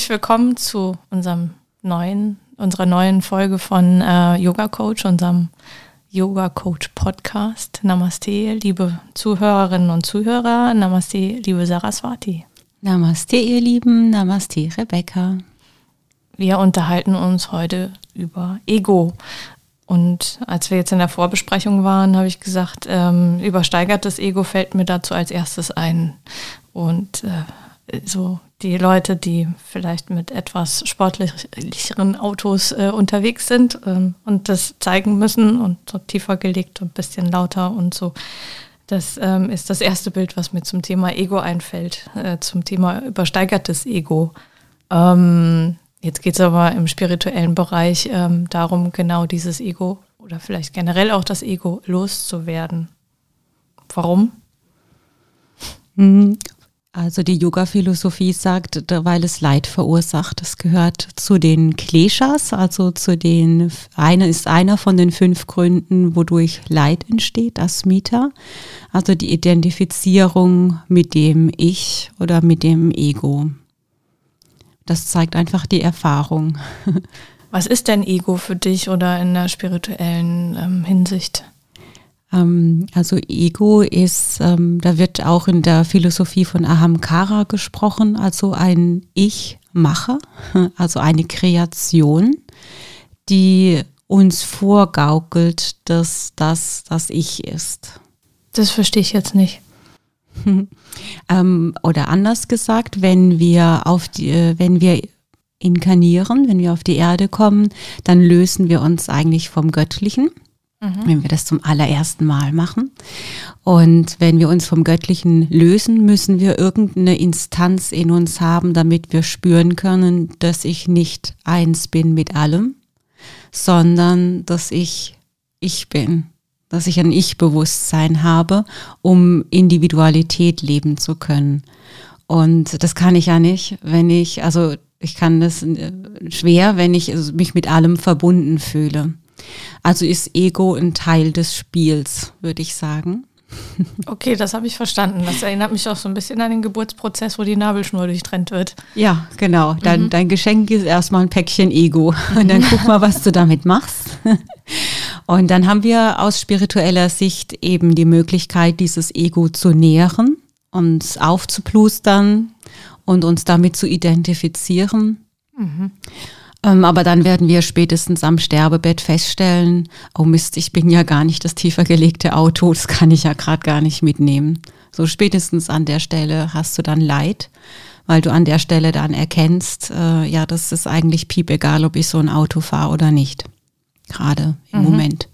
Herzlich willkommen zu unserem neuen, unserer neuen Folge von äh, Yoga Coach, unserem Yoga Coach Podcast. Namaste, liebe Zuhörerinnen und Zuhörer. Namaste, liebe Saraswati. Namaste, ihr Lieben. Namaste, Rebecca. Wir unterhalten uns heute über Ego. Und als wir jetzt in der Vorbesprechung waren, habe ich gesagt, ähm, übersteigertes Ego fällt mir dazu als erstes ein. Und äh, so die Leute, die vielleicht mit etwas sportlicheren Autos äh, unterwegs sind ähm, und das zeigen müssen und so tiefer gelegt und ein bisschen lauter und so. Das ähm, ist das erste Bild, was mir zum Thema Ego einfällt, äh, zum Thema übersteigertes Ego. Ähm, jetzt geht es aber im spirituellen Bereich ähm, darum, genau dieses Ego oder vielleicht generell auch das Ego loszuwerden. Warum? Also die Yoga-Philosophie sagt, weil es Leid verursacht. Das gehört zu den Kleshas, also zu den, einer ist einer von den fünf Gründen, wodurch Leid entsteht, Asmita. Also die Identifizierung mit dem Ich oder mit dem Ego. Das zeigt einfach die Erfahrung. Was ist denn Ego für dich oder in der spirituellen ähm, Hinsicht? Ähm, also Ego ist, ähm, da wird auch in der Philosophie von Ahamkara gesprochen, also ein Ich-Macher, also eine Kreation, die uns vorgaukelt, dass das das Ich ist. Das verstehe ich jetzt nicht. ähm, oder anders gesagt, wenn wir auf die, äh, wenn wir inkarnieren, wenn wir auf die Erde kommen, dann lösen wir uns eigentlich vom Göttlichen mhm. wenn wir das zum allerersten Mal machen. Und wenn wir uns vom Göttlichen lösen, müssen wir irgendeine Instanz in uns haben, damit wir spüren können, dass ich nicht eins bin mit allem, sondern dass ich ich bin, dass ich ein Ich-Bewusstsein habe, um Individualität leben zu können. Und das kann ich ja nicht, wenn ich, also ich kann das äh, schwer, wenn ich mich mit allem verbunden fühle. Also ist Ego ein Teil des Spiels, würde ich sagen. Okay, das habe ich verstanden. Das erinnert mich auch so ein bisschen an den Geburtsprozess, wo die Nabelschnur durchtrennt wird. Ja, genau. Dein, mhm. dein Geschenk ist erstmal ein Päckchen Ego. Und dann guck mal, was du damit machst. Und dann haben wir aus spiritueller Sicht eben die Möglichkeit, dieses Ego zu nähren, uns aufzuplustern und uns damit zu identifizieren. Mhm. Ähm, aber dann werden wir spätestens am Sterbebett feststellen, oh Mist, ich bin ja gar nicht das tiefer gelegte Auto, das kann ich ja gerade gar nicht mitnehmen. So spätestens an der Stelle hast du dann Leid, weil du an der Stelle dann erkennst, äh, ja, das ist eigentlich piep egal, ob ich so ein Auto fahre oder nicht. Gerade im mhm. Moment.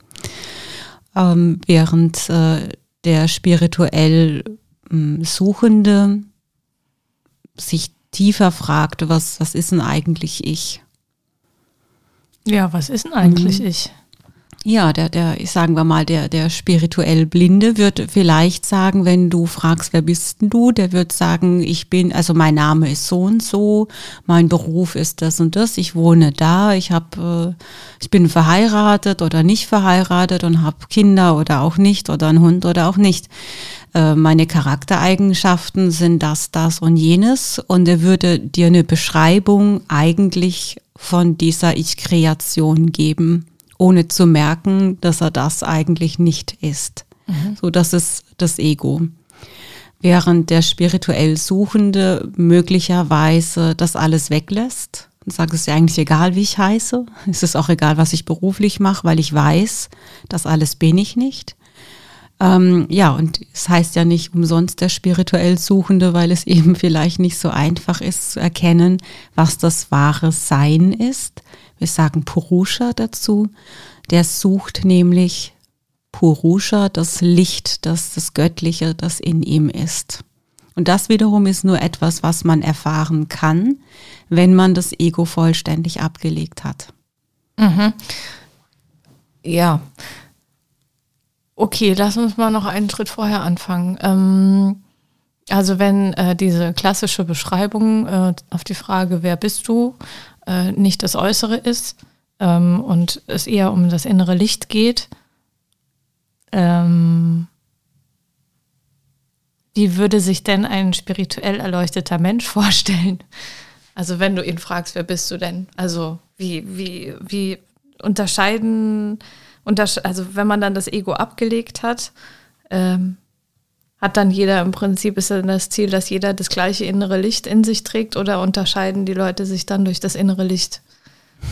Ähm, während äh, der spirituell äh, Suchende sich tiefer fragt, was, was ist denn eigentlich ich? Ja, was ist denn eigentlich mhm. ich? Ja, der, der, sagen wir mal, der, der spirituell Blinde wird vielleicht sagen, wenn du fragst, wer bist denn du, der wird sagen, ich bin, also mein Name ist so und so, mein Beruf ist das und das, ich wohne da, ich habe, äh, ich bin verheiratet oder nicht verheiratet und habe Kinder oder auch nicht oder einen Hund oder auch nicht. Äh, meine Charaktereigenschaften sind das, das und jenes und er würde dir eine Beschreibung eigentlich von dieser Ich-Kreation geben, ohne zu merken, dass er das eigentlich nicht ist. Mhm. So, das ist das Ego. Während der spirituell Suchende möglicherweise das alles weglässt und sagt, es ist ja eigentlich egal, wie ich heiße. Es ist auch egal, was ich beruflich mache, weil ich weiß, das alles bin ich nicht. Ähm, ja, und es heißt ja nicht umsonst der spirituell Suchende, weil es eben vielleicht nicht so einfach ist zu erkennen, was das wahre Sein ist. Wir sagen Purusha dazu. Der sucht nämlich Purusha, das Licht, das, das Göttliche, das in ihm ist. Und das wiederum ist nur etwas, was man erfahren kann, wenn man das Ego vollständig abgelegt hat. Mhm. Ja. Okay, lass uns mal noch einen Schritt vorher anfangen. Ähm, also wenn äh, diese klassische Beschreibung äh, auf die Frage, wer bist du, äh, nicht das Äußere ist ähm, und es eher um das innere Licht geht, ähm, wie würde sich denn ein spirituell erleuchteter Mensch vorstellen? Also wenn du ihn fragst, wer bist du denn? Also wie, wie, wie unterscheiden, untersche also wenn man dann das Ego abgelegt hat, ähm, hat dann jeder im Prinzip, ist dann das Ziel, dass jeder das gleiche innere Licht in sich trägt oder unterscheiden die Leute sich dann durch das innere Licht?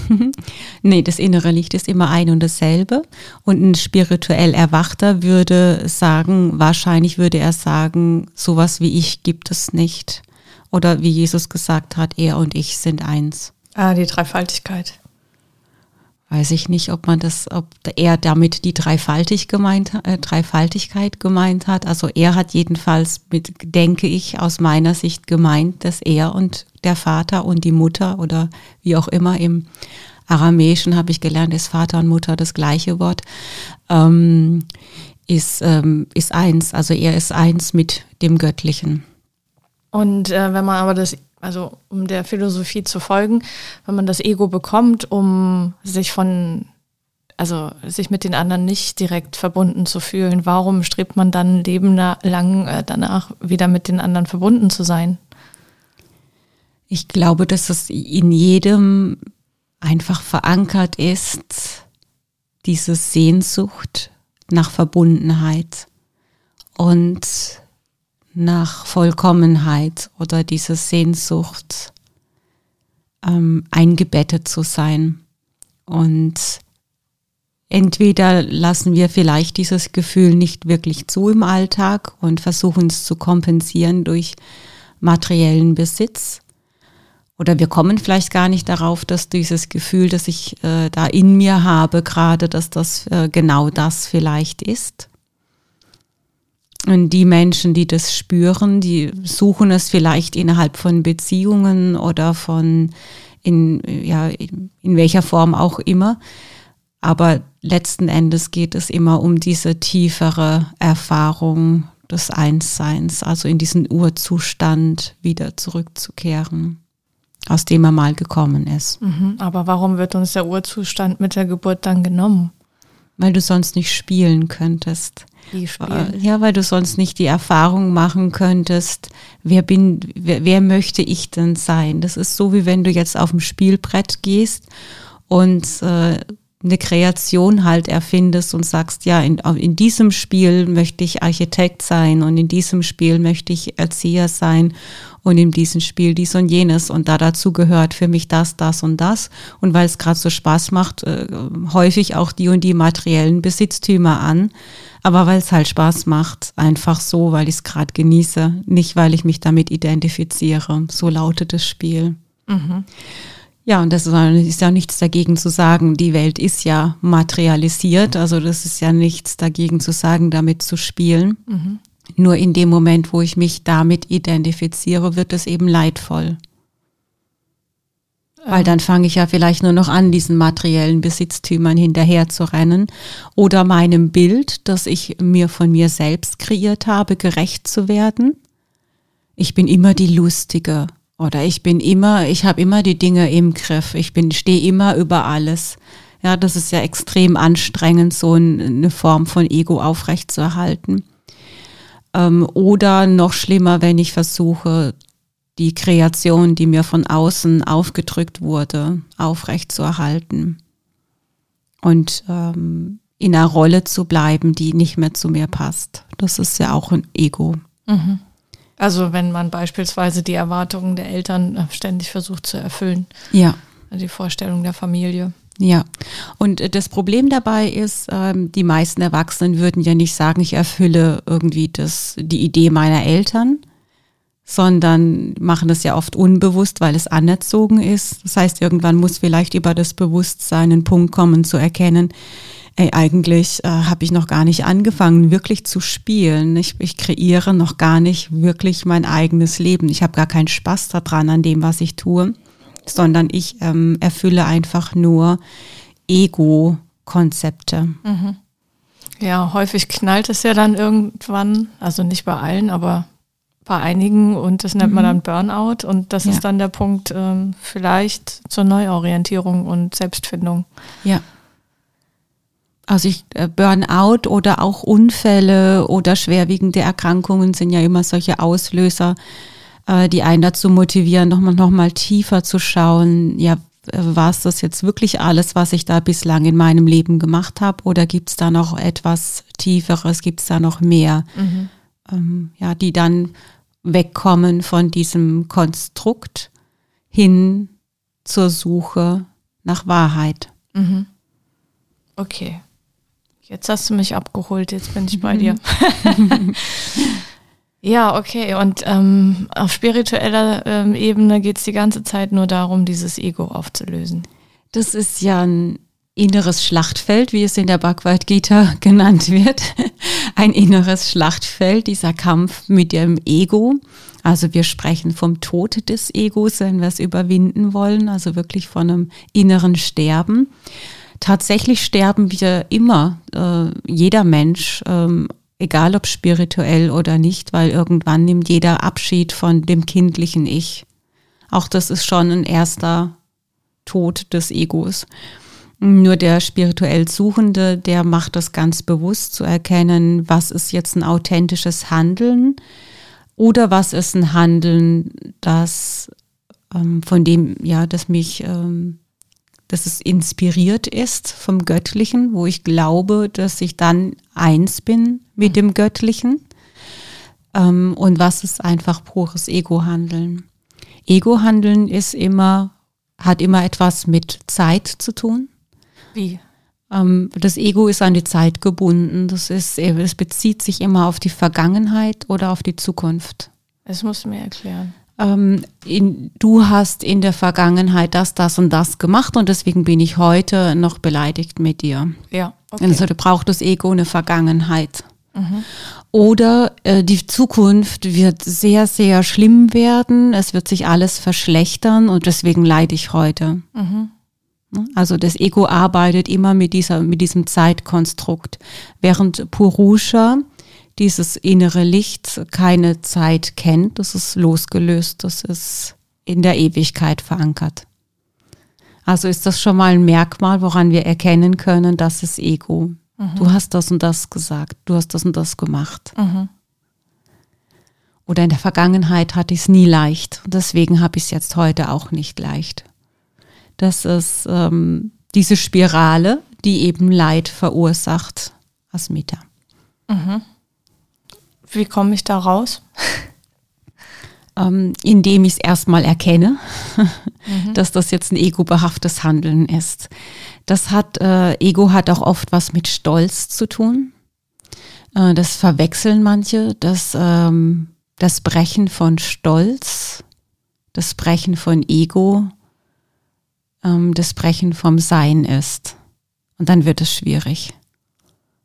nee, das innere Licht ist immer ein und dasselbe. Und ein spirituell Erwachter würde sagen, wahrscheinlich würde er sagen, sowas wie ich gibt es nicht. Oder wie Jesus gesagt hat, er und ich sind eins. Ah, die Dreifaltigkeit weiß ich nicht, ob man das, ob er damit die Dreifaltig gemeint, äh, Dreifaltigkeit gemeint hat. Also er hat jedenfalls mit, denke ich, aus meiner Sicht gemeint, dass er und der Vater und die Mutter oder wie auch immer im Aramäischen habe ich gelernt, ist Vater und Mutter das gleiche Wort, ähm, ist, ähm, ist eins. Also er ist eins mit dem Göttlichen. Und äh, wenn man aber das also um der Philosophie zu folgen, wenn man das Ego bekommt, um sich von, also sich mit den anderen nicht direkt verbunden zu fühlen, warum strebt man dann Leben lang äh, danach wieder mit den anderen verbunden zu sein? Ich glaube, dass es in jedem einfach verankert ist, diese Sehnsucht nach Verbundenheit. Und nach Vollkommenheit oder diese Sehnsucht, ähm, eingebettet zu sein. Und entweder lassen wir vielleicht dieses Gefühl nicht wirklich zu im Alltag und versuchen es zu kompensieren durch materiellen Besitz. Oder wir kommen vielleicht gar nicht darauf, dass dieses Gefühl, das ich äh, da in mir habe, gerade, dass das äh, genau das vielleicht ist. Und die Menschen, die das spüren, die suchen es vielleicht innerhalb von Beziehungen oder von in, ja, in welcher Form auch immer. Aber letzten Endes geht es immer um diese tiefere Erfahrung des Einsseins, also in diesen Urzustand wieder zurückzukehren, aus dem er mal gekommen ist. Mhm, aber warum wird uns der Urzustand mit der Geburt dann genommen? Weil du sonst nicht spielen könntest. Wie spielen? Äh, ja, weil du sonst nicht die Erfahrung machen könntest, wer bin, wer, wer möchte ich denn sein? Das ist so, wie wenn du jetzt auf dem Spielbrett gehst und äh, eine Kreation halt erfindest und sagst, ja, in, in diesem Spiel möchte ich Architekt sein und in diesem Spiel möchte ich Erzieher sein und in diesem Spiel dies und jenes und da dazu gehört für mich das, das und das und weil es gerade so Spaß macht, äh, häufig auch die und die materiellen Besitztümer an, aber weil es halt Spaß macht, einfach so, weil ich es gerade genieße, nicht weil ich mich damit identifiziere. So lautet das Spiel. Mhm. Ja, und das ist ja nichts dagegen zu sagen, die Welt ist ja materialisiert, also das ist ja nichts dagegen zu sagen, damit zu spielen. Mhm. Nur in dem Moment, wo ich mich damit identifiziere, wird es eben leidvoll. Weil dann fange ich ja vielleicht nur noch an, diesen materiellen Besitztümern hinterher zu rennen oder meinem Bild, das ich mir von mir selbst kreiert habe, gerecht zu werden. Ich bin immer die Lustige oder ich bin immer, ich habe immer die Dinge im Griff. Ich bin, stehe immer über alles. Ja, das ist ja extrem anstrengend, so eine Form von Ego aufrechtzuerhalten. Ähm, oder noch schlimmer, wenn ich versuche, die Kreation, die mir von außen aufgedrückt wurde, aufrechtzuerhalten und ähm, in einer Rolle zu bleiben, die nicht mehr zu mir passt. Das ist ja auch ein Ego. Mhm. Also wenn man beispielsweise die Erwartungen der Eltern äh, ständig versucht zu erfüllen. Ja. Die Vorstellung der Familie. Ja, und das Problem dabei ist, ähm, die meisten Erwachsenen würden ja nicht sagen, ich erfülle irgendwie das, die Idee meiner Eltern, sondern machen das ja oft unbewusst, weil es anerzogen ist. Das heißt, irgendwann muss vielleicht über das Bewusstsein ein Punkt kommen zu erkennen, ey, eigentlich äh, habe ich noch gar nicht angefangen, wirklich zu spielen. Ich, ich kreiere noch gar nicht wirklich mein eigenes Leben. Ich habe gar keinen Spaß daran an dem, was ich tue, sondern ich ähm, erfülle einfach nur Ego-Konzepte. Mhm. Ja, häufig knallt es ja dann irgendwann, also nicht bei allen, aber bei einigen und das nennt man dann mhm. Burnout und das ja. ist dann der Punkt ähm, vielleicht zur Neuorientierung und Selbstfindung. Ja. Also ich, äh, Burnout oder auch Unfälle oder schwerwiegende Erkrankungen sind ja immer solche Auslöser, äh, die einen dazu motivieren, nochmal noch mal tiefer zu schauen, ja, war es das jetzt wirklich alles, was ich da bislang in meinem Leben gemacht habe oder gibt es da noch etwas Tieferes, gibt es da noch mehr, mhm. ähm, ja, die dann wegkommen von diesem Konstrukt hin zur Suche nach Wahrheit. Mhm. Okay. Jetzt hast du mich abgeholt, jetzt bin ich bei dir. ja, okay. Und ähm, auf spiritueller ähm, Ebene geht es die ganze Zeit nur darum, dieses Ego aufzulösen. Das ist ja ein inneres Schlachtfeld, wie es in der Bhagavad Gita genannt wird. Ein inneres Schlachtfeld, dieser Kampf mit dem Ego. Also wir sprechen vom Tod des Egos, wenn wir es überwinden wollen, also wirklich von einem inneren Sterben. Tatsächlich sterben wir immer, äh, jeder Mensch, ähm, egal ob spirituell oder nicht, weil irgendwann nimmt jeder Abschied von dem kindlichen Ich. Auch das ist schon ein erster Tod des Egos. Nur der spirituell Suchende, der macht das ganz bewusst zu erkennen, was ist jetzt ein authentisches Handeln oder was ist ein Handeln, das ähm, von dem, ja, das mich, ähm, dass es inspiriert ist vom Göttlichen, wo ich glaube, dass ich dann eins bin mit dem Göttlichen. Ähm, und was ist einfach pures Ego-Handeln? Ego-Handeln ist immer, hat immer etwas mit Zeit zu tun. Wie? Ähm, das Ego ist an die Zeit gebunden. Das ist, es bezieht sich immer auf die Vergangenheit oder auf die Zukunft. Das musst du mir erklären. Ähm, in, du hast in der Vergangenheit das, das und das gemacht und deswegen bin ich heute noch beleidigt mit dir. Ja. Okay. Also du braucht das Ego eine Vergangenheit. Mhm. Oder äh, die Zukunft wird sehr, sehr schlimm werden. Es wird sich alles verschlechtern und deswegen leide ich heute. Mhm. Ne? Also das Ego arbeitet immer mit, dieser, mit diesem Zeitkonstrukt, während Purusha, dieses innere Licht, keine Zeit kennt, das ist losgelöst, das ist in der Ewigkeit verankert. Also ist das schon mal ein Merkmal, woran wir erkennen können, das ist Ego. Mhm. Du hast das und das gesagt, du hast das und das gemacht. Mhm. Oder in der Vergangenheit hatte ich es nie leicht und deswegen habe ich es jetzt heute auch nicht leicht. Das ist ähm, diese Spirale, die eben Leid verursacht, Asmita. Mhm. Wie komme ich da raus? ähm, indem ich es erstmal erkenne, mhm. dass das jetzt ein ego-behaftes Handeln ist. Das hat, äh, Ego hat auch oft was mit Stolz zu tun. Äh, das verwechseln manche, das, ähm, das Brechen von Stolz, das Brechen von Ego ähm, das Brechen vom Sein ist. Und dann wird es schwierig.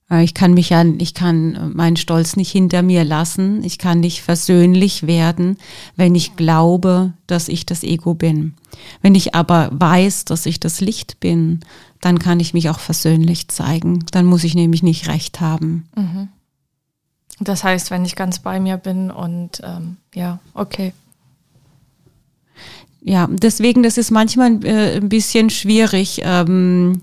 Äh, ich kann mich ja, ich kann meinen Stolz nicht hinter mir lassen. Ich kann nicht versöhnlich werden, wenn ich glaube, dass ich das Ego bin. Wenn ich aber weiß, dass ich das Licht bin, dann kann ich mich auch versöhnlich zeigen. Dann muss ich nämlich nicht recht haben. Mhm. Das heißt, wenn ich ganz bei mir bin und ähm, ja, okay, ja, deswegen, das ist manchmal äh, ein bisschen schwierig, ähm,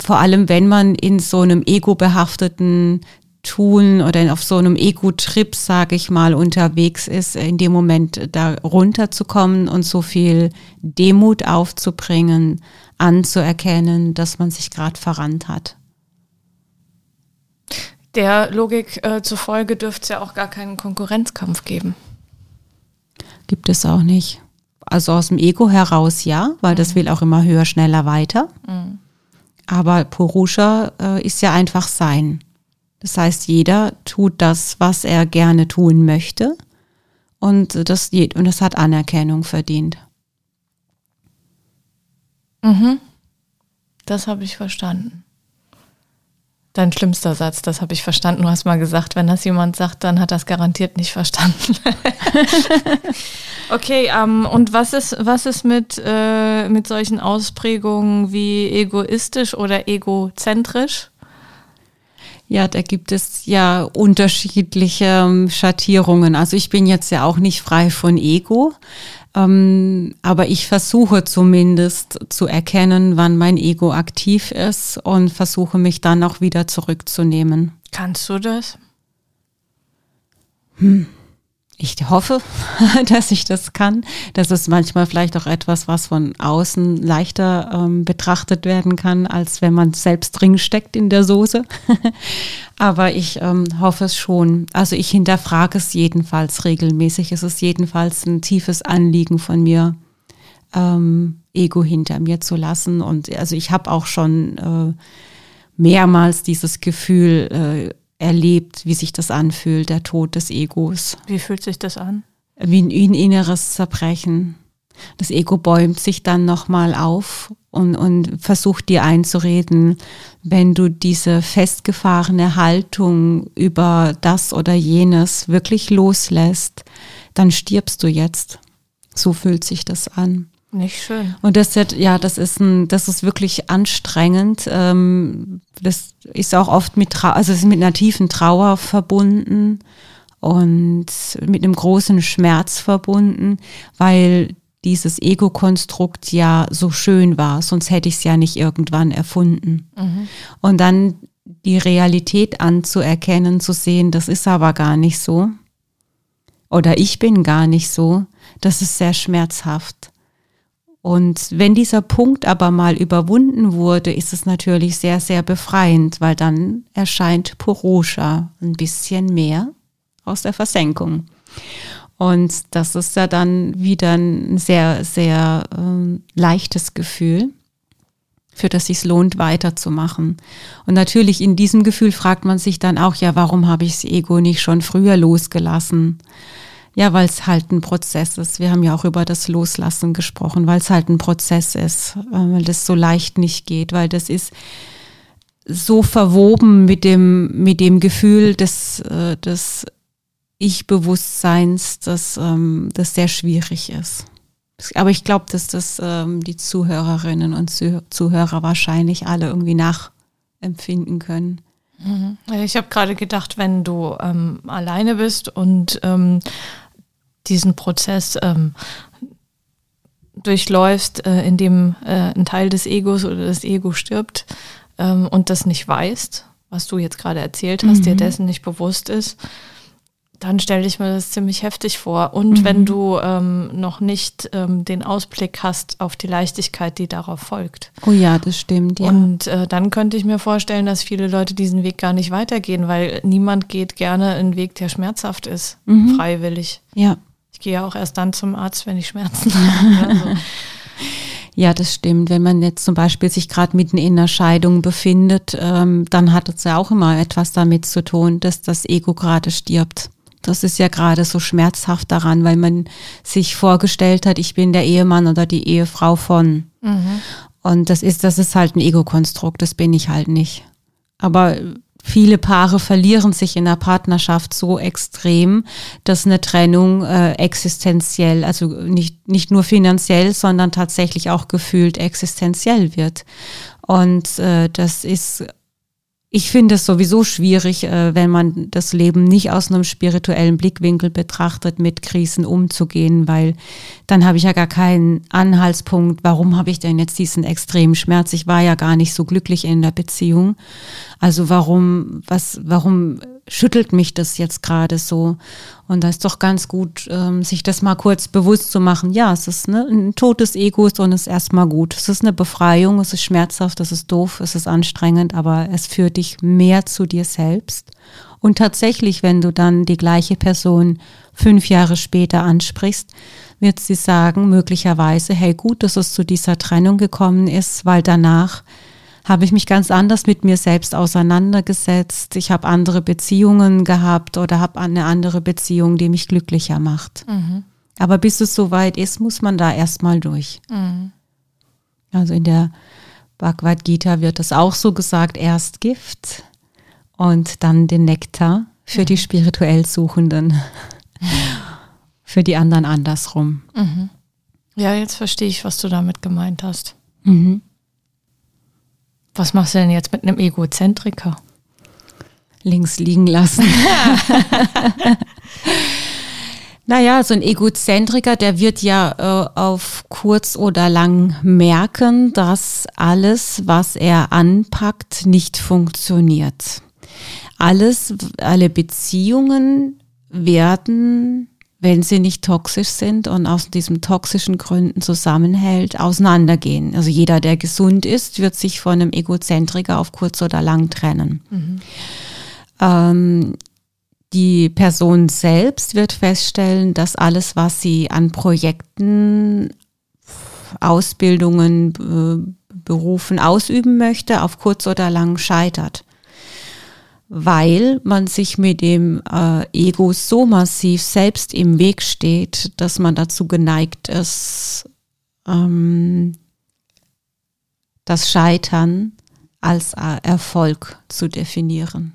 vor allem wenn man in so einem ego-behafteten Tun oder auf so einem Ego-Trip, sage ich mal, unterwegs ist, in dem Moment da runterzukommen und so viel Demut aufzubringen, anzuerkennen, dass man sich gerade verrannt hat. Der Logik äh, zufolge dürfte es ja auch gar keinen Konkurrenzkampf geben. Gibt es auch nicht. Also aus dem Ego heraus ja, weil mhm. das will auch immer höher, schneller, weiter. Mhm. Aber Purusha äh, ist ja einfach sein. Das heißt, jeder tut das, was er gerne tun möchte. Und das, und das hat Anerkennung verdient. Mhm. Das habe ich verstanden. Dein schlimmster Satz, das habe ich verstanden. Du hast mal gesagt, wenn das jemand sagt, dann hat das garantiert nicht verstanden. okay, ähm, und was ist, was ist mit, äh, mit solchen Ausprägungen wie egoistisch oder egozentrisch? Ja, da gibt es ja unterschiedliche ähm, Schattierungen. Also ich bin jetzt ja auch nicht frei von Ego. Ähm, aber ich versuche zumindest zu erkennen, wann mein Ego aktiv ist und versuche mich dann auch wieder zurückzunehmen. Kannst du das? Hm. Ich hoffe, dass ich das kann. Das ist manchmal vielleicht auch etwas, was von außen leichter ähm, betrachtet werden kann, als wenn man selbst drin steckt in der Soße. Aber ich ähm, hoffe es schon. Also ich hinterfrage es jedenfalls regelmäßig. Es ist jedenfalls ein tiefes Anliegen von mir, ähm, Ego hinter mir zu lassen. Und also ich habe auch schon äh, mehrmals dieses Gefühl, äh, erlebt, wie sich das anfühlt, der Tod des Egos. Wie fühlt sich das an? Wie ein, ein inneres Zerbrechen. Das Ego bäumt sich dann nochmal auf und, und versucht dir einzureden, wenn du diese festgefahrene Haltung über das oder jenes wirklich loslässt, dann stirbst du jetzt. So fühlt sich das an. Nicht schön. Und das ja, das ist ein, das ist wirklich anstrengend. Ähm, das ist auch oft mit, Trau also ist mit einer tiefen Trauer verbunden und mit einem großen Schmerz verbunden, weil dieses Ego-Konstrukt ja so schön war, sonst hätte ich es ja nicht irgendwann erfunden. Mhm. Und dann die Realität anzuerkennen, zu sehen, das ist aber gar nicht so. Oder ich bin gar nicht so, das ist sehr schmerzhaft. Und wenn dieser Punkt aber mal überwunden wurde, ist es natürlich sehr, sehr befreiend, weil dann erscheint Purusha ein bisschen mehr aus der Versenkung. Und das ist ja dann wieder ein sehr, sehr äh, leichtes Gefühl, für das sich lohnt, weiterzumachen. Und natürlich in diesem Gefühl fragt man sich dann auch, ja, warum habe ich das Ego nicht schon früher losgelassen? Ja, weil es halt ein Prozess ist. Wir haben ja auch über das Loslassen gesprochen, weil es halt ein Prozess ist, äh, weil das so leicht nicht geht, weil das ist so verwoben mit dem, mit dem Gefühl des, äh, des Ich-Bewusstseins, dass ähm, das sehr schwierig ist. Aber ich glaube, dass das ähm, die Zuhörerinnen und Zuhörer wahrscheinlich alle irgendwie nachempfinden können. Mhm. Ich habe gerade gedacht, wenn du ähm, alleine bist und ähm, diesen Prozess ähm, durchläufst, äh, in dem äh, ein Teil des Egos oder das Ego stirbt ähm, und das nicht weißt, was du jetzt gerade erzählt hast, mhm. dir dessen nicht bewusst ist, dann stelle ich mir das ziemlich heftig vor. Und mhm. wenn du ähm, noch nicht ähm, den Ausblick hast auf die Leichtigkeit, die darauf folgt. Oh ja, das stimmt. Ja. Und äh, dann könnte ich mir vorstellen, dass viele Leute diesen Weg gar nicht weitergehen, weil niemand geht gerne einen Weg, der schmerzhaft ist, mhm. freiwillig. Ja gehe ja auch erst dann zum Arzt, wenn ich Schmerzen habe. Also. Ja, das stimmt. Wenn man jetzt zum Beispiel sich gerade mitten in einer Scheidung befindet, ähm, dann hat es ja auch immer etwas damit zu tun, dass das Ego gerade stirbt. Das ist ja gerade so schmerzhaft daran, weil man sich vorgestellt hat, ich bin der Ehemann oder die Ehefrau von. Mhm. Und das ist, das ist halt ein Ego-Konstrukt, das bin ich halt nicht. Aber viele Paare verlieren sich in der Partnerschaft so extrem, dass eine Trennung äh, existenziell, also nicht, nicht nur finanziell, sondern tatsächlich auch gefühlt existenziell wird. Und äh, das ist ich finde es sowieso schwierig, äh, wenn man das Leben nicht aus einem spirituellen Blickwinkel betrachtet, mit Krisen umzugehen, weil dann habe ich ja gar keinen Anhaltspunkt, warum habe ich denn jetzt diesen extremen Schmerz? Ich war ja gar nicht so glücklich in der Beziehung. Also warum, was, warum schüttelt mich das jetzt gerade so? Und da ist doch ganz gut, ähm, sich das mal kurz bewusst zu machen. Ja, es ist ne, ein totes Ego und es ist erstmal gut. Es ist eine Befreiung, es ist schmerzhaft, es ist doof, es ist anstrengend, aber es führt dich mehr zu dir selbst. Und tatsächlich, wenn du dann die gleiche Person fünf Jahre später ansprichst, wird sie sagen, möglicherweise, hey gut, dass es zu dieser Trennung gekommen ist, weil danach habe ich mich ganz anders mit mir selbst auseinandergesetzt. Ich habe andere Beziehungen gehabt oder habe eine andere Beziehung, die mich glücklicher macht. Mhm. Aber bis es soweit ist, muss man da erstmal durch. Mhm. Also in der Bhagavad Gita wird es auch so gesagt, erst Gift und dann den Nektar für mhm. die spirituell Suchenden. für die anderen andersrum. Mhm. Ja, jetzt verstehe ich, was du damit gemeint hast. Mhm. Was machst du denn jetzt mit einem Egozentriker? Links liegen lassen. naja, so ein Egozentriker, der wird ja äh, auf kurz oder lang merken, dass alles, was er anpackt, nicht funktioniert. Alles, alle Beziehungen werden wenn sie nicht toxisch sind und aus diesen toxischen Gründen zusammenhält, auseinandergehen. Also jeder, der gesund ist, wird sich von einem Egozentriker auf kurz oder lang trennen. Mhm. Ähm, die Person selbst wird feststellen, dass alles, was sie an Projekten, Ausbildungen, Berufen ausüben möchte, auf kurz oder lang scheitert weil man sich mit dem äh, Ego so massiv selbst im Weg steht, dass man dazu geneigt ist, ähm, das Scheitern als äh, Erfolg zu definieren.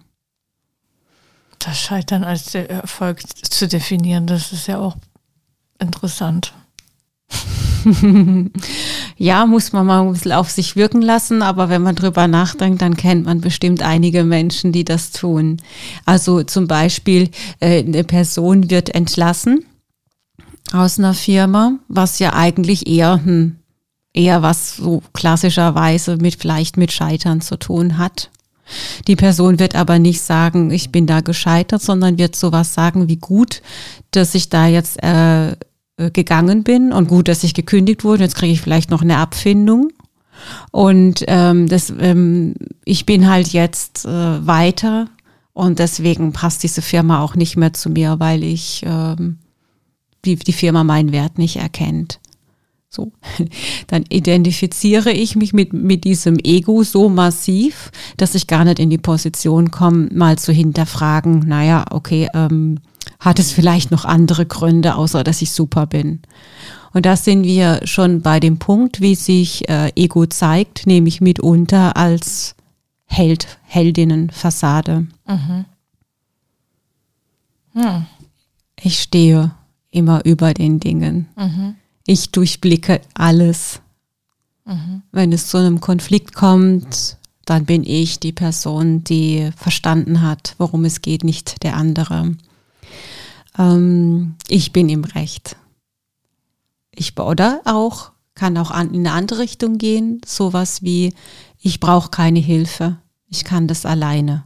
Das Scheitern als Erfolg zu definieren, das ist ja auch interessant. ja, muss man mal ein bisschen auf sich wirken lassen, aber wenn man drüber nachdenkt, dann kennt man bestimmt einige Menschen, die das tun. Also zum Beispiel, äh, eine Person wird entlassen aus einer Firma, was ja eigentlich eher, hm, eher was so klassischerweise mit vielleicht mit Scheitern zu tun hat. Die Person wird aber nicht sagen, ich bin da gescheitert, sondern wird sowas sagen wie gut, dass ich da jetzt äh, gegangen bin und gut, dass ich gekündigt wurde. Jetzt kriege ich vielleicht noch eine Abfindung. Und ähm, das, ähm, ich bin halt jetzt äh, weiter und deswegen passt diese Firma auch nicht mehr zu mir, weil ich ähm, die, die Firma meinen Wert nicht erkennt. So, dann identifiziere ich mich mit, mit diesem Ego so massiv, dass ich gar nicht in die Position komme, mal zu hinterfragen, naja, okay, ähm, hat es vielleicht noch andere Gründe, außer dass ich super bin. Und da sind wir schon bei dem Punkt, wie sich äh, Ego zeigt, nämlich mitunter als Held, Heldinnenfassade. Mhm. Hm. Ich stehe immer über den Dingen. Mhm. Ich durchblicke alles. Mhm. Wenn es zu einem Konflikt kommt, dann bin ich die Person, die verstanden hat, worum es geht, nicht der andere ähm, ich bin im Recht. Ich oder auch kann auch an, in eine andere Richtung gehen, sowas wie ich brauche keine Hilfe, ich kann das alleine.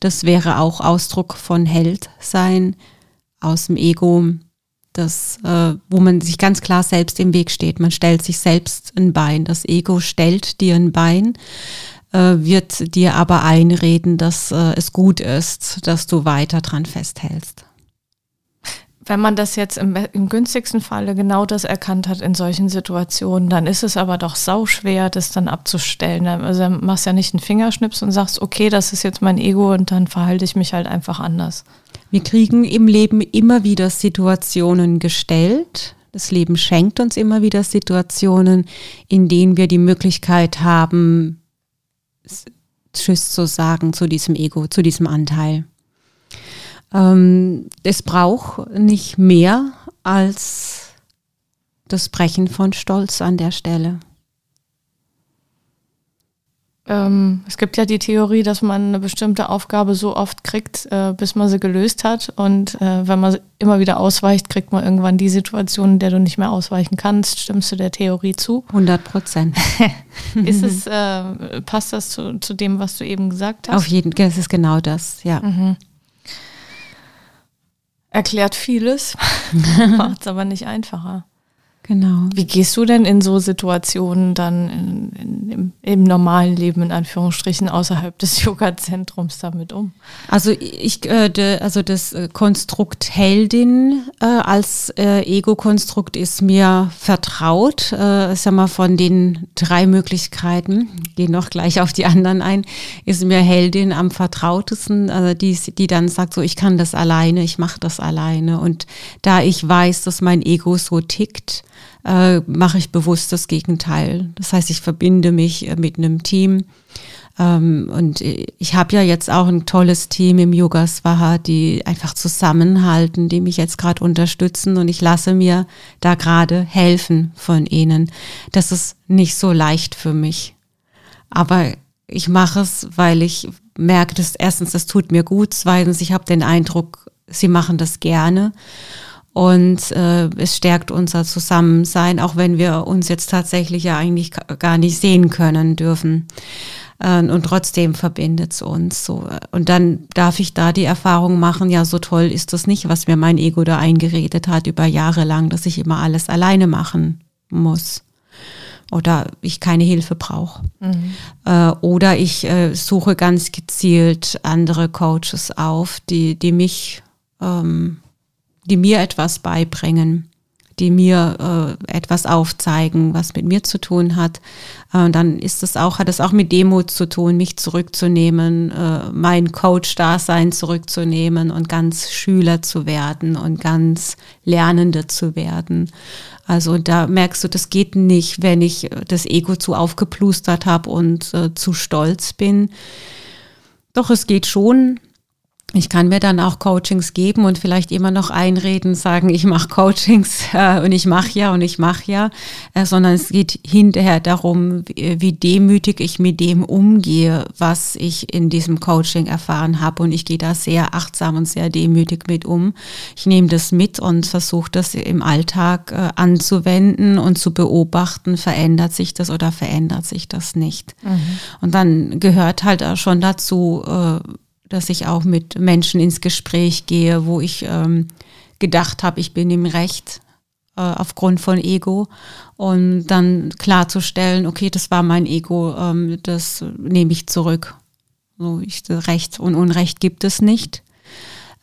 Das wäre auch Ausdruck von Held sein aus dem Ego, das, äh, wo man sich ganz klar selbst im Weg steht. Man stellt sich selbst ein Bein. Das Ego stellt dir ein Bein, äh, wird dir aber einreden, dass äh, es gut ist, dass du weiter dran festhältst. Wenn man das jetzt im, im, günstigsten Falle genau das erkannt hat in solchen Situationen, dann ist es aber doch sauschwer, das dann abzustellen. Also dann machst ja nicht einen Fingerschnips und sagst, okay, das ist jetzt mein Ego und dann verhalte ich mich halt einfach anders. Wir kriegen im Leben immer wieder Situationen gestellt. Das Leben schenkt uns immer wieder Situationen, in denen wir die Möglichkeit haben, Tschüss zu sagen zu diesem Ego, zu diesem Anteil. Ähm, es braucht nicht mehr als das Brechen von Stolz an der Stelle. Ähm, es gibt ja die Theorie, dass man eine bestimmte Aufgabe so oft kriegt, äh, bis man sie gelöst hat. Und äh, wenn man immer wieder ausweicht, kriegt man irgendwann die Situation, in der du nicht mehr ausweichen kannst. Stimmst du der Theorie zu? 100 Prozent. ist es, äh, passt das zu, zu dem, was du eben gesagt hast? Auf jeden Fall, es ist genau das, ja. Mhm. Erklärt vieles, macht es aber nicht einfacher. Genau. Wie gehst du denn in so Situationen dann in, in, im, im, normalen Leben in Anführungsstrichen außerhalb des Yoga-Zentrums damit um? Also ich, äh, de, also das äh, Konstrukt Heldin äh, als äh, Ego-Konstrukt ist mir vertraut. Äh, sag mal von den drei Möglichkeiten, gehe noch gleich auf die anderen ein, ist mir Heldin am vertrautesten, also die, die dann sagt so, ich kann das alleine, ich mache das alleine. Und da ich weiß, dass mein Ego so tickt, äh, mache ich bewusst das Gegenteil. Das heißt, ich verbinde mich äh, mit einem Team. Ähm, und ich habe ja jetzt auch ein tolles Team im Yoga Swaha, die einfach zusammenhalten, die mich jetzt gerade unterstützen und ich lasse mir da gerade helfen von ihnen. Das ist nicht so leicht für mich. Aber ich mache es, weil ich merke, dass erstens, das tut mir gut, zweitens, ich habe den Eindruck, sie machen das gerne und äh, es stärkt unser Zusammensein, auch wenn wir uns jetzt tatsächlich ja eigentlich gar nicht sehen können dürfen. Äh, und trotzdem verbindet es uns so. Und dann darf ich da die Erfahrung machen, ja, so toll ist das nicht, was mir mein Ego da eingeredet hat über Jahre lang, dass ich immer alles alleine machen muss oder ich keine Hilfe brauche. Mhm. Äh, oder ich äh, suche ganz gezielt andere Coaches auf, die, die mich ähm, die mir etwas beibringen, die mir äh, etwas aufzeigen, was mit mir zu tun hat. Äh, dann ist es auch, hat es auch mit Demut zu tun, mich zurückzunehmen, äh, mein Coach-Dasein zurückzunehmen und ganz Schüler zu werden und ganz Lernende zu werden. Also da merkst du, das geht nicht, wenn ich das Ego zu aufgeplustert habe und äh, zu stolz bin. Doch es geht schon, ich kann mir dann auch Coachings geben und vielleicht immer noch einreden, sagen, ich mache Coachings äh, und ich mache ja und ich mache ja, äh, sondern es geht hinterher darum, wie, wie, demütig ich mit dem umgehe, was ich in diesem Coaching erfahren habe. Und ich gehe da sehr achtsam und sehr demütig mit um. Ich nehme das mit und versuche das im Alltag äh, anzuwenden und zu beobachten, verändert sich das oder verändert sich das nicht. Mhm. Und dann gehört halt auch schon dazu, äh, dass ich auch mit Menschen ins Gespräch gehe, wo ich ähm, gedacht habe, ich bin im Recht äh, aufgrund von Ego und dann klarzustellen, okay, das war mein Ego, ähm, das nehme ich zurück. So, ich, Recht und Unrecht gibt es nicht.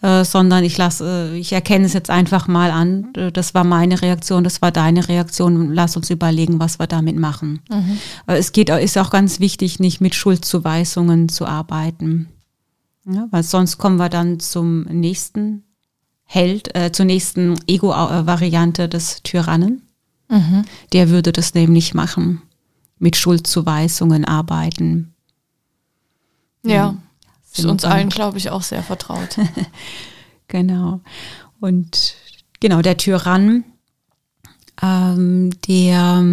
Äh, sondern ich lasse, äh, ich erkenne es jetzt einfach mal an. Äh, das war meine Reaktion, das war deine Reaktion. Lass uns überlegen, was wir damit machen. Mhm. Äh, es geht, ist auch ganz wichtig, nicht mit Schuldzuweisungen zu arbeiten. Ja, weil sonst kommen wir dann zum nächsten Held, äh, zur nächsten Ego-Variante des Tyrannen. Mhm. Der würde das nämlich machen. Mit Schuldzuweisungen arbeiten. Ja, ist uns allen, glaube ich, auch sehr vertraut. genau. Und genau, der Tyrann, ähm, der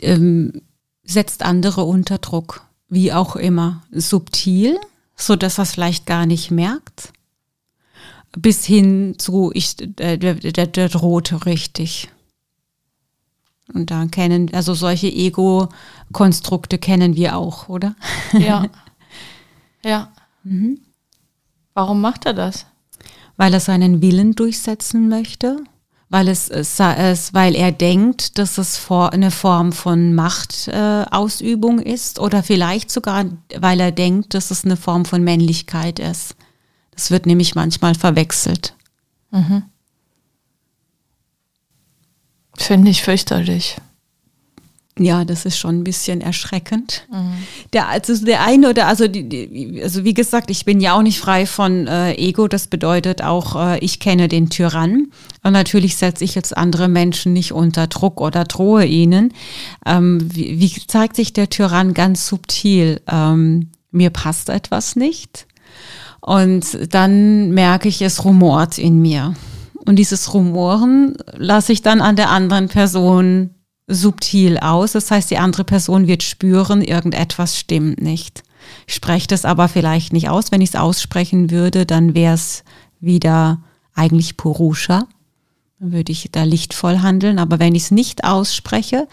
ähm, setzt andere unter Druck wie auch immer, subtil, so dass er es vielleicht gar nicht merkt, bis hin zu, ich, der, der, der droht richtig. Und da kennen, also solche Ego-Konstrukte kennen wir auch, oder? Ja. Ja. Mhm. Warum macht er das? Weil er seinen Willen durchsetzen möchte weil es, es, weil er denkt, dass es vor, eine Form von Machtausübung äh, ist oder vielleicht sogar, weil er denkt, dass es eine Form von Männlichkeit ist. Das wird nämlich manchmal verwechselt. Mhm. Finde ich fürchterlich. Ja, das ist schon ein bisschen erschreckend. Mhm. Der, also der eine oder also die, die, also wie gesagt, ich bin ja auch nicht frei von äh, Ego. Das bedeutet auch, äh, ich kenne den Tyrann. Und natürlich setze ich jetzt andere Menschen nicht unter Druck oder drohe ihnen. Ähm, wie, wie, zeigt sich der Tyrann ganz subtil? Ähm, mir passt etwas nicht. Und dann merke ich, es rumort in mir. Und dieses Rumoren lasse ich dann an der anderen Person subtil aus. Das heißt, die andere Person wird spüren, irgendetwas stimmt nicht. Ich spreche das aber vielleicht nicht aus. Wenn ich es aussprechen würde, dann wäre es wieder eigentlich Purusha. Dann würde ich da lichtvoll handeln. Aber wenn ich es nicht ausspreche,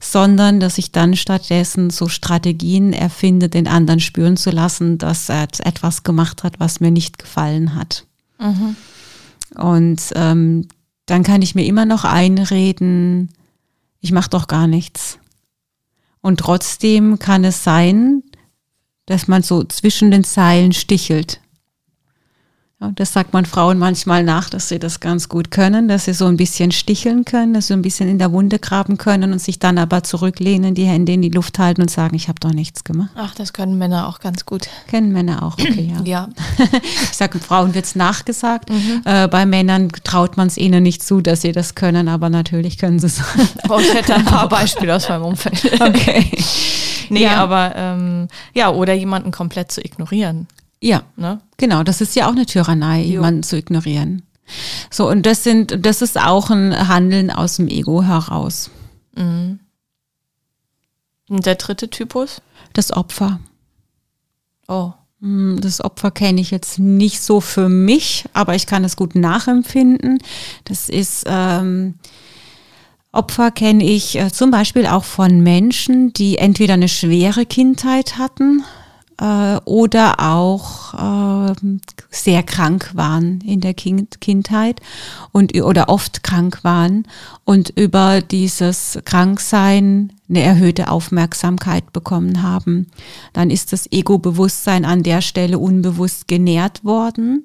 sondern dass ich dann stattdessen so Strategien erfinde, den anderen spüren zu lassen, dass er etwas gemacht hat, was mir nicht gefallen hat. Mhm. Und ähm, dann kann ich mir immer noch einreden, ich mache doch gar nichts. Und trotzdem kann es sein, dass man so zwischen den Zeilen stichelt. Ja, das sagt man Frauen manchmal nach, dass sie das ganz gut können, dass sie so ein bisschen sticheln können, dass sie ein bisschen in der Wunde graben können und sich dann aber zurücklehnen, die Hände in die Luft halten und sagen, ich habe doch nichts gemacht. Ach, das können Männer auch ganz gut. Kennen Männer auch, okay, ja. ja. ich sage, Frauen wird es nachgesagt. Mhm. Äh, bei Männern traut man es ihnen nicht zu, dass sie das können, aber natürlich können sie es. Oh, ich hätte ein paar Beispiele aus meinem Umfeld. Okay. Nee, ja. aber ähm, ja, oder jemanden komplett zu ignorieren. Ja, ne? genau. Das ist ja auch eine Tyrannei, jo. jemanden zu ignorieren. So, und das sind, das ist auch ein Handeln aus dem Ego heraus. Mhm. Und der dritte Typus? Das Opfer. Oh. Hm, das Opfer kenne ich jetzt nicht so für mich, aber ich kann es gut nachempfinden. Das ist ähm, Opfer kenne ich äh, zum Beispiel auch von Menschen, die entweder eine schwere Kindheit hatten, oder auch äh, sehr krank waren in der kind Kindheit und oder oft krank waren und über dieses Kranksein eine erhöhte Aufmerksamkeit bekommen haben. Dann ist das Ego-Bewusstsein an der Stelle unbewusst genährt worden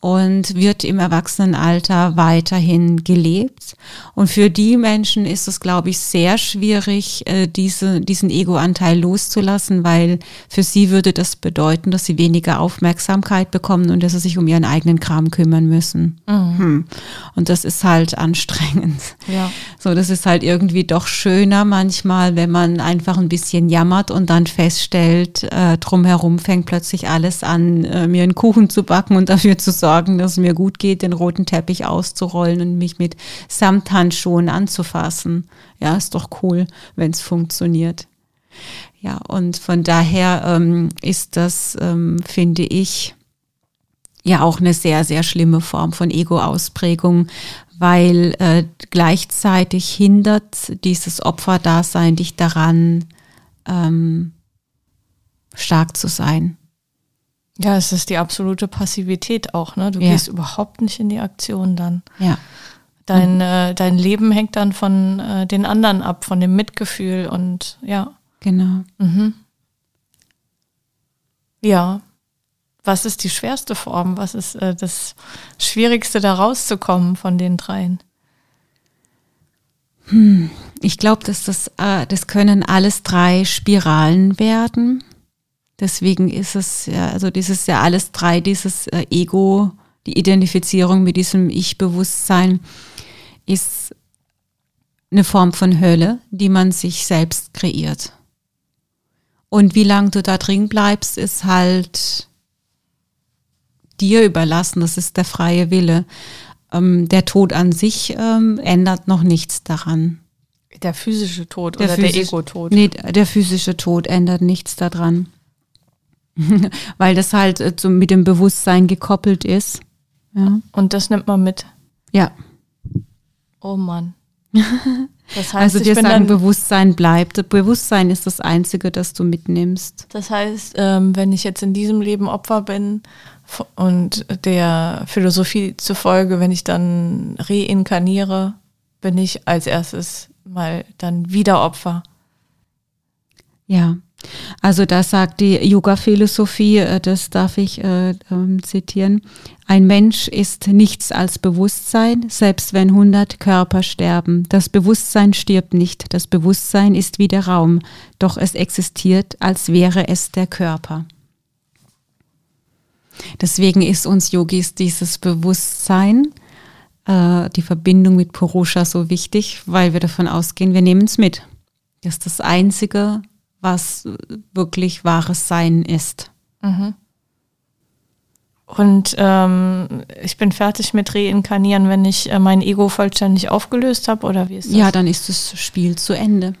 und wird im Erwachsenenalter weiterhin gelebt. Und für die Menschen ist es, glaube ich, sehr schwierig, äh, diese, diesen Ego-Anteil loszulassen, weil für sie würde das bedeuten, dass sie weniger Aufmerksamkeit bekommen und dass sie sich um ihren eigenen Kram kümmern müssen. Mhm. Hm. Und das ist halt anstrengend. Ja. So, das ist halt irgendwie doch schöner manchmal, wenn man einfach ein bisschen jammert und dann feststellt, äh, drumherum fängt plötzlich alles an, äh, mir einen Kuchen zu backen und dafür zu sorgen, sorgen, dass es mir gut geht, den roten Teppich auszurollen und mich mit Samthandschuhen anzufassen. Ja, ist doch cool, wenn es funktioniert. Ja, und von daher ähm, ist das, ähm, finde ich, ja auch eine sehr, sehr schlimme Form von Ego-Ausprägung, weil äh, gleichzeitig hindert dieses Opferdasein dich daran, ähm, stark zu sein. Ja, es ist die absolute Passivität auch, ne? Du ja. gehst überhaupt nicht in die Aktion dann. Ja. Dein, mhm. äh, dein Leben hängt dann von äh, den anderen ab, von dem Mitgefühl und ja. Genau. Mhm. Ja. Was ist die schwerste Form? Was ist äh, das Schwierigste, da rauszukommen von den dreien? Hm. Ich glaube, dass das, äh, das können alles drei Spiralen werden. Deswegen ist es ja, also dieses ja alles drei, dieses äh, Ego, die Identifizierung mit diesem Ich-Bewusstsein ist eine Form von Hölle, die man sich selbst kreiert. Und wie lange du da drin bleibst, ist halt dir überlassen. Das ist der freie Wille. Ähm, der Tod an sich ähm, ändert noch nichts daran. Der physische Tod der oder physisch, der Ego-Tod? Nee, der physische Tod ändert nichts daran. weil das halt äh, so mit dem Bewusstsein gekoppelt ist. Ja. Und das nimmt man mit. Ja. Oh Mann. Das heißt, also dir sagen, Bewusstsein bleibt. Bewusstsein ist das Einzige, das du mitnimmst. Das heißt, ähm, wenn ich jetzt in diesem Leben Opfer bin und der Philosophie zufolge, wenn ich dann reinkarniere, bin ich als erstes mal dann wieder Opfer. Ja, also da sagt die Yoga-Philosophie, äh, das darf ich äh, ähm, zitieren, ein Mensch ist nichts als Bewusstsein, selbst wenn 100 Körper sterben. Das Bewusstsein stirbt nicht, das Bewusstsein ist wie der Raum, doch es existiert, als wäre es der Körper. Deswegen ist uns Yogis dieses Bewusstsein, äh, die Verbindung mit Purusha so wichtig, weil wir davon ausgehen, wir nehmen es mit. Das ist das Einzige, was wirklich wahres Sein ist. Mhm. Und ähm, ich bin fertig mit Reinkarnieren, wenn ich äh, mein Ego vollständig aufgelöst habe, oder wie ist das? Ja, dann ist das Spiel zu Ende.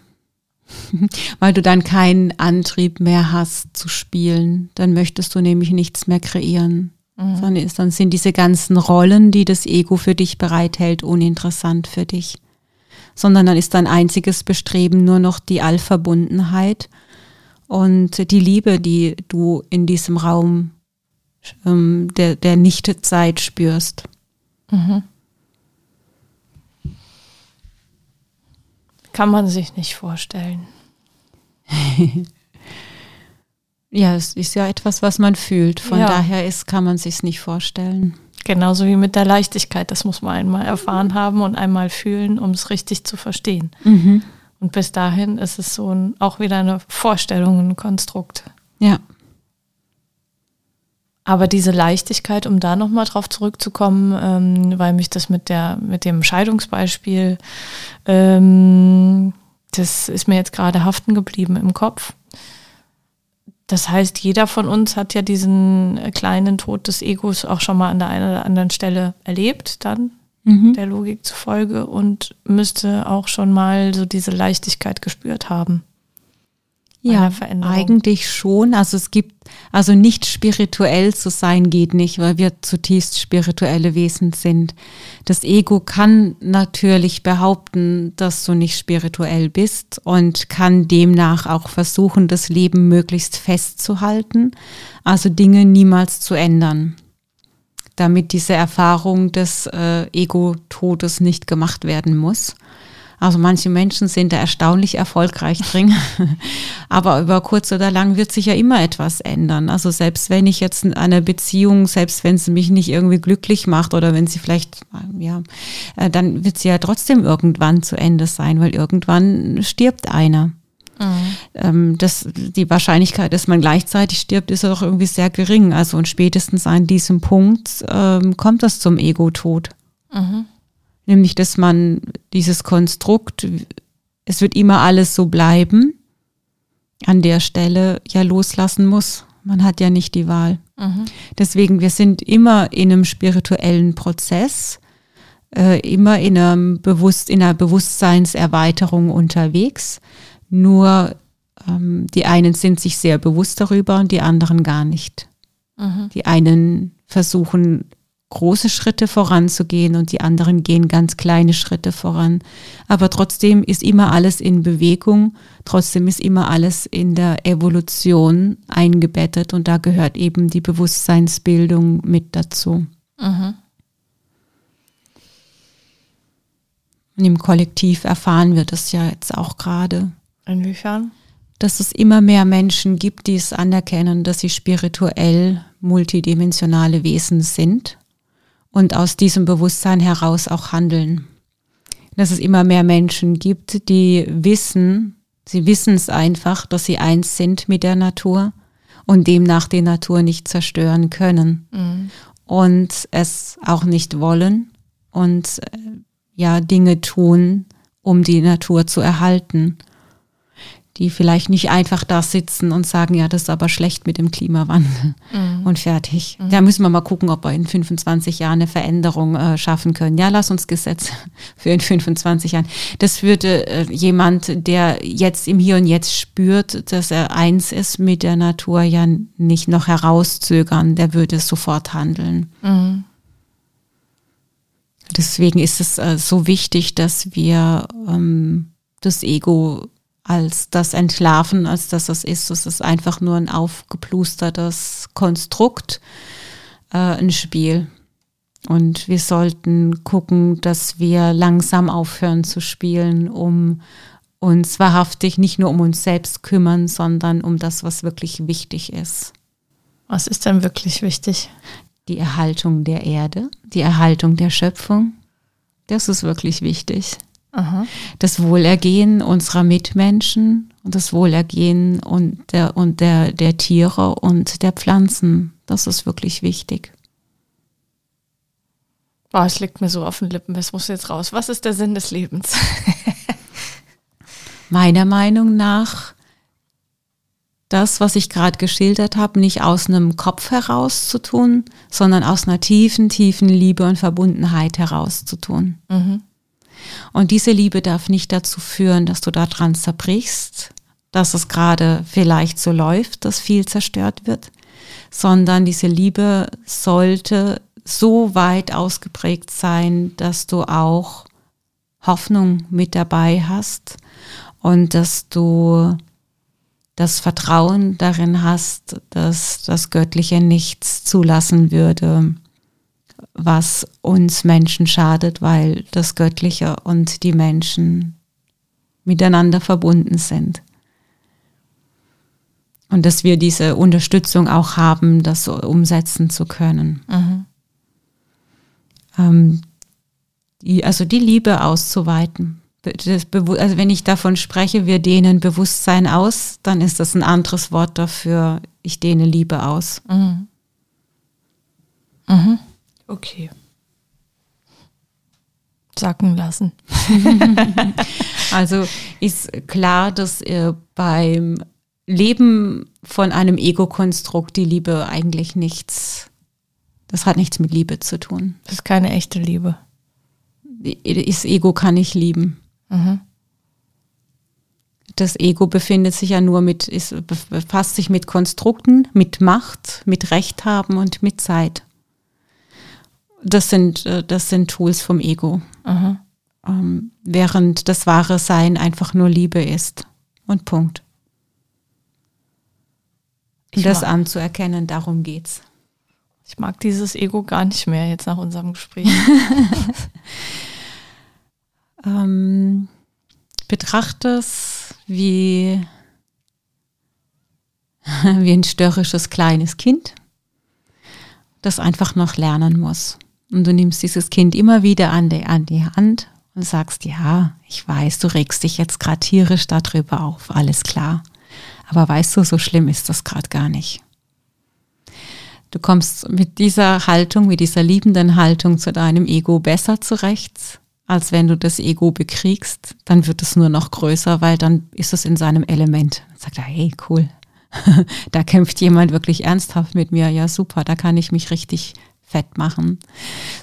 Weil du dann keinen Antrieb mehr hast zu spielen. Dann möchtest du nämlich nichts mehr kreieren. Mhm. Sondern ist, dann sind diese ganzen Rollen, die das Ego für dich bereithält, uninteressant für dich sondern dann ist dein einziges Bestreben nur noch die Allverbundenheit und die Liebe, die du in diesem Raum ähm, der, der Nichtzeit spürst. Mhm. Kann man sich nicht vorstellen. ja, es ist ja etwas, was man fühlt. Von ja. daher ist, kann man sich nicht vorstellen. Genauso wie mit der Leichtigkeit. Das muss man einmal erfahren haben und einmal fühlen, um es richtig zu verstehen. Mhm. Und bis dahin ist es so ein, auch wieder eine Vorstellung, ein Konstrukt. Ja. Aber diese Leichtigkeit, um da nochmal drauf zurückzukommen, ähm, weil mich das mit der, mit dem Scheidungsbeispiel, ähm, das ist mir jetzt gerade haften geblieben im Kopf. Das heißt, jeder von uns hat ja diesen kleinen Tod des Egos auch schon mal an der einen oder anderen Stelle erlebt, dann mhm. der Logik zufolge und müsste auch schon mal so diese Leichtigkeit gespürt haben. Ja, eigentlich schon. Also es gibt, also nicht spirituell zu sein geht nicht, weil wir zutiefst spirituelle Wesen sind. Das Ego kann natürlich behaupten, dass du nicht spirituell bist und kann demnach auch versuchen, das Leben möglichst festzuhalten, also Dinge niemals zu ändern, damit diese Erfahrung des äh, Ego-Todes nicht gemacht werden muss. Also manche Menschen sind da erstaunlich erfolgreich drin. Aber über kurz oder lang wird sich ja immer etwas ändern. Also selbst wenn ich jetzt eine Beziehung, selbst wenn sie mich nicht irgendwie glücklich macht oder wenn sie vielleicht, ja, äh, dann wird sie ja trotzdem irgendwann zu Ende sein, weil irgendwann stirbt einer. Mhm. Das, die Wahrscheinlichkeit, dass man gleichzeitig stirbt, ist ja doch irgendwie sehr gering. Also und spätestens an diesem Punkt ähm, kommt das zum Ego-Tod. Mhm nämlich dass man dieses Konstrukt, es wird immer alles so bleiben, an der Stelle ja loslassen muss. Man hat ja nicht die Wahl. Mhm. Deswegen, wir sind immer in einem spirituellen Prozess, äh, immer in, einem Bewusst, in einer Bewusstseinserweiterung unterwegs. Nur ähm, die einen sind sich sehr bewusst darüber und die anderen gar nicht. Mhm. Die einen versuchen große Schritte voranzugehen und die anderen gehen ganz kleine Schritte voran. Aber trotzdem ist immer alles in Bewegung, trotzdem ist immer alles in der Evolution eingebettet und da gehört eben die Bewusstseinsbildung mit dazu. Mhm. Und im Kollektiv erfahren wir das ja jetzt auch gerade. Inwiefern? Dass es immer mehr Menschen gibt, die es anerkennen, dass sie spirituell multidimensionale Wesen sind und aus diesem Bewusstsein heraus auch handeln. Dass es immer mehr Menschen gibt, die wissen, sie wissen es einfach, dass sie eins sind mit der Natur und demnach die Natur nicht zerstören können mhm. und es auch nicht wollen und äh, ja Dinge tun, um die Natur zu erhalten die vielleicht nicht einfach da sitzen und sagen, ja, das ist aber schlecht mit dem Klimawandel mhm. und fertig. Mhm. Da müssen wir mal gucken, ob wir in 25 Jahren eine Veränderung äh, schaffen können. Ja, lass uns Gesetz für in 25 Jahren. Das würde äh, jemand, der jetzt im Hier und Jetzt spürt, dass er eins ist mit der Natur, ja nicht noch herauszögern. Der würde sofort handeln. Mhm. Deswegen ist es äh, so wichtig, dass wir ähm, das Ego als das Entlarven, als dass es ist. Es ist einfach nur ein aufgeplustertes Konstrukt, äh, ein Spiel. Und wir sollten gucken, dass wir langsam aufhören zu spielen, um uns wahrhaftig nicht nur um uns selbst kümmern, sondern um das, was wirklich wichtig ist. Was ist denn wirklich wichtig? Die Erhaltung der Erde, die Erhaltung der Schöpfung. Das ist wirklich wichtig. Aha. Das Wohlergehen unserer Mitmenschen und das Wohlergehen und der, und der, der Tiere und der Pflanzen. Das ist wirklich wichtig. Boah, es liegt mir so auf den Lippen, es muss jetzt raus. Was ist der Sinn des Lebens? Meiner Meinung nach das, was ich gerade geschildert habe, nicht aus einem Kopf heraus zu tun, sondern aus einer tiefen, tiefen Liebe und Verbundenheit heraus zu tun. Mhm. Und diese Liebe darf nicht dazu führen, dass du daran zerbrichst, dass es gerade vielleicht so läuft, dass viel zerstört wird, sondern diese Liebe sollte so weit ausgeprägt sein, dass du auch Hoffnung mit dabei hast und dass du das Vertrauen darin hast, dass das Göttliche nichts zulassen würde, was uns Menschen schadet, weil das Göttliche und die Menschen miteinander verbunden sind. Und dass wir diese Unterstützung auch haben, das umsetzen zu können. Mhm. Ähm, die, also die Liebe auszuweiten. also wenn ich davon spreche, wir dehnen Bewusstsein aus, dann ist das ein anderes Wort dafür, ich dehne Liebe aus. Mhm. Mhm. Okay. Sacken lassen. also ist klar, dass beim Leben von einem Ego-Konstrukt die Liebe eigentlich nichts, das hat nichts mit Liebe zu tun. Das ist keine echte Liebe. Das Ego kann ich lieben. Mhm. Das Ego befindet sich ja nur mit, ist, befasst sich mit Konstrukten, mit Macht, mit Recht haben und mit Zeit. Das sind, äh, das sind Tools vom Ego. Mhm. während das wahre Sein einfach nur Liebe ist. Und Punkt. Ich das mag, anzuerkennen, darum geht's. Ich mag dieses Ego gar nicht mehr jetzt nach unserem Gespräch. ähm, betrachte es wie, wie ein störrisches kleines Kind, das einfach noch lernen muss. Und du nimmst dieses Kind immer wieder an die, an die Hand und sagst, ja, ich weiß, du regst dich jetzt gerade tierisch darüber auf, alles klar. Aber weißt du, so schlimm ist das gerade gar nicht. Du kommst mit dieser Haltung, mit dieser liebenden Haltung zu deinem Ego besser zurecht, als wenn du das Ego bekriegst. Dann wird es nur noch größer, weil dann ist es in seinem Element. Dann sagt er, hey, cool. da kämpft jemand wirklich ernsthaft mit mir. Ja, super, da kann ich mich richtig fett machen.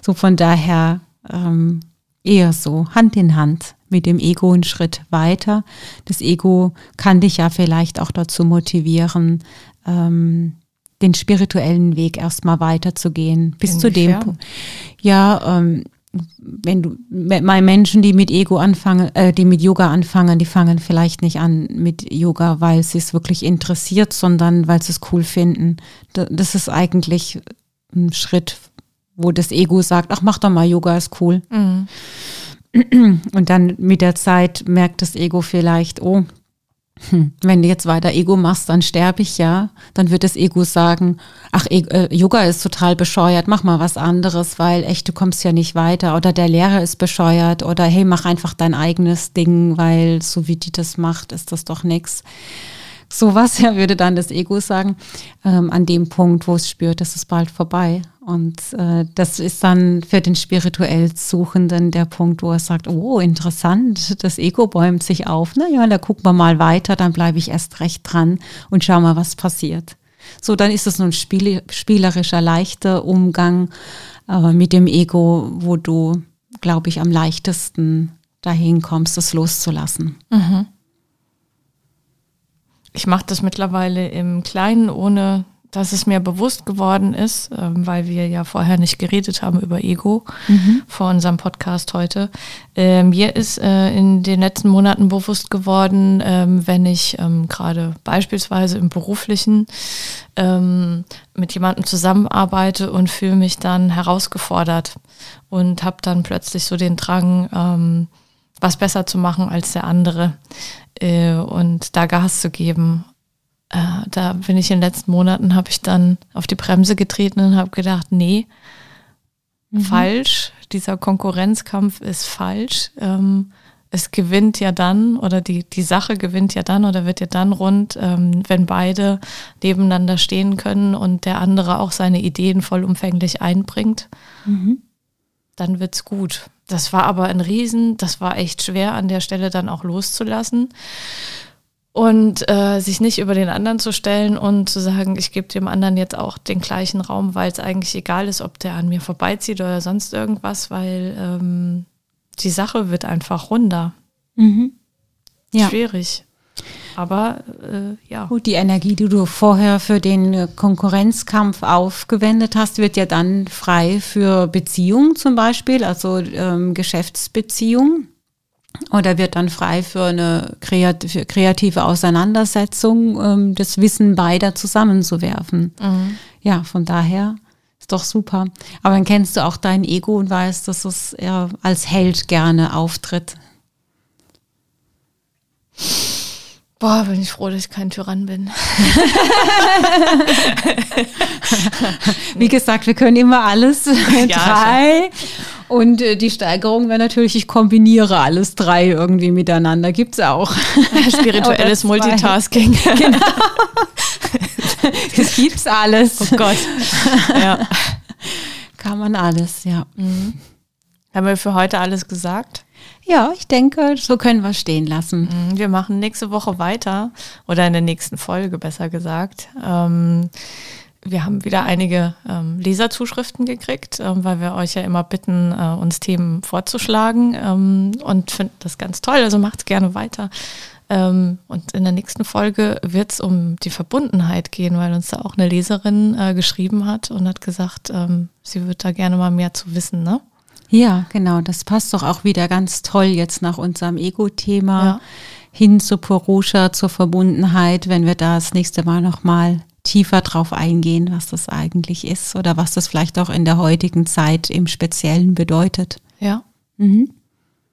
So von daher ähm, eher so Hand in Hand mit dem Ego einen Schritt weiter. Das Ego kann dich ja vielleicht auch dazu motivieren, ähm, den spirituellen Weg erstmal weiterzugehen. Bis Inwiefern? zu dem Punkt. Ja, ähm, wenn du bei Menschen, die mit Ego anfangen, äh, die mit Yoga anfangen, die fangen vielleicht nicht an mit Yoga, weil sie es wirklich interessiert, sondern weil sie es cool finden. Das ist eigentlich ein Schritt, wo das Ego sagt, ach mach doch mal Yoga, ist cool. Mhm. Und dann mit der Zeit merkt das Ego vielleicht, oh, wenn du jetzt weiter Ego machst, dann sterbe ich ja. Dann wird das Ego sagen, ach, äh, Yoga ist total bescheuert, mach mal was anderes, weil echt, du kommst ja nicht weiter. Oder der Lehrer ist bescheuert. Oder hey, mach einfach dein eigenes Ding, weil so wie die das macht, ist das doch nix. Sowas ja, würde dann das Ego sagen, ähm, an dem Punkt, wo es spürt, es ist bald vorbei. Und äh, das ist dann für den spirituell Suchenden der Punkt, wo er sagt, oh, interessant, das Ego bäumt sich auf. Na ja, da gucken wir mal weiter, dann bleibe ich erst recht dran und schau mal, was passiert. So, dann ist es nun spiel spielerischer, leichter Umgang äh, mit dem Ego, wo du, glaube ich, am leichtesten dahin kommst, das loszulassen. Mhm. Ich mache das mittlerweile im Kleinen, ohne dass es mir bewusst geworden ist, ähm, weil wir ja vorher nicht geredet haben über Ego mhm. vor unserem Podcast heute. Äh, mir ist äh, in den letzten Monaten bewusst geworden, ähm, wenn ich ähm, gerade beispielsweise im beruflichen ähm, mit jemandem zusammenarbeite und fühle mich dann herausgefordert und habe dann plötzlich so den Drang, ähm, was besser zu machen als der andere äh, und da Gas zu geben äh, da bin ich in den letzten Monaten, habe ich dann auf die Bremse getreten und habe gedacht, nee, mhm. falsch, dieser Konkurrenzkampf ist falsch. Ähm, es gewinnt ja dann oder die, die Sache gewinnt ja dann oder wird ja dann rund, ähm, wenn beide nebeneinander stehen können und der andere auch seine Ideen vollumfänglich einbringt. Mhm. Dann wird's gut. Das war aber ein Riesen, das war echt schwer an der Stelle dann auch loszulassen und äh, sich nicht über den anderen zu stellen und zu sagen, ich gebe dem anderen jetzt auch den gleichen Raum, weil es eigentlich egal ist, ob der an mir vorbeizieht oder sonst irgendwas, weil ähm, die Sache wird einfach runder. Mhm. Ja. Schwierig. Aber äh, ja. Gut, die Energie, die du vorher für den Konkurrenzkampf aufgewendet hast, wird ja dann frei für Beziehungen zum Beispiel, also ähm, Geschäftsbeziehungen. Oder wird dann frei für eine kreative Auseinandersetzung, ähm, das Wissen beider zusammenzuwerfen. Mhm. Ja, von daher ist doch super. Aber dann kennst du auch dein Ego und weißt, dass es als Held gerne auftritt. Boah, bin ich froh, dass ich kein Tyrann bin. Wie gesagt, wir können immer alles ja, drei. Und äh, die Steigerung wäre natürlich, ich kombiniere alles drei irgendwie miteinander. Gibt es auch. Spirituelles Multitasking. Genau. das gibt's alles. Oh Gott. Ja. Kann man alles, ja. Mhm. Haben wir für heute alles gesagt? Ja, ich denke, so können wir stehen lassen. Mhm, wir machen nächste Woche weiter oder in der nächsten Folge besser gesagt. Ähm, wir haben wieder einige ähm, Leserzuschriften gekriegt, ähm, weil wir euch ja immer bitten, äh, uns Themen vorzuschlagen ähm, und finden das ganz toll. Also macht gerne weiter. Ähm, und in der nächsten Folge wird es um die Verbundenheit gehen, weil uns da auch eine Leserin äh, geschrieben hat und hat gesagt, ähm, sie wird da gerne mal mehr zu wissen. Ne? Ja, genau. Das passt doch auch wieder ganz toll jetzt nach unserem Ego-Thema ja. hin zu Purusha, zur Verbundenheit, wenn wir da das nächste Mal nochmal tiefer drauf eingehen, was das eigentlich ist oder was das vielleicht auch in der heutigen Zeit im Speziellen bedeutet. Ja. Mhm.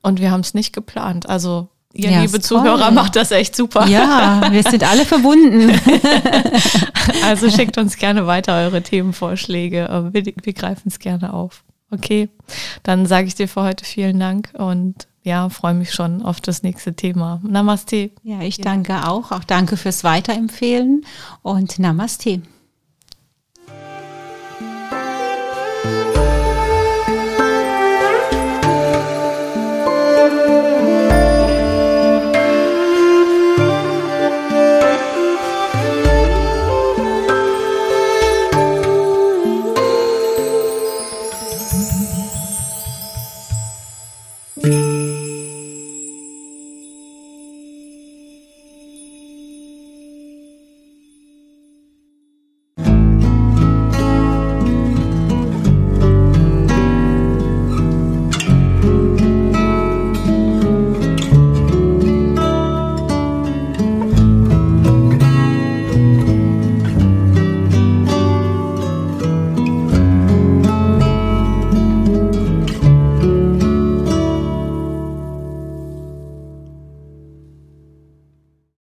Und wir haben es nicht geplant. Also Ihr ja, liebe Zuhörer toll. macht das echt super. Ja, wir sind alle verbunden. also schickt uns gerne weiter eure Themenvorschläge. Wir, wir greifen es gerne auf. Okay, dann sage ich dir für heute vielen Dank und ja, freue mich schon auf das nächste Thema. Namaste. Ja, ich danke auch. Auch danke fürs Weiterempfehlen und Namaste.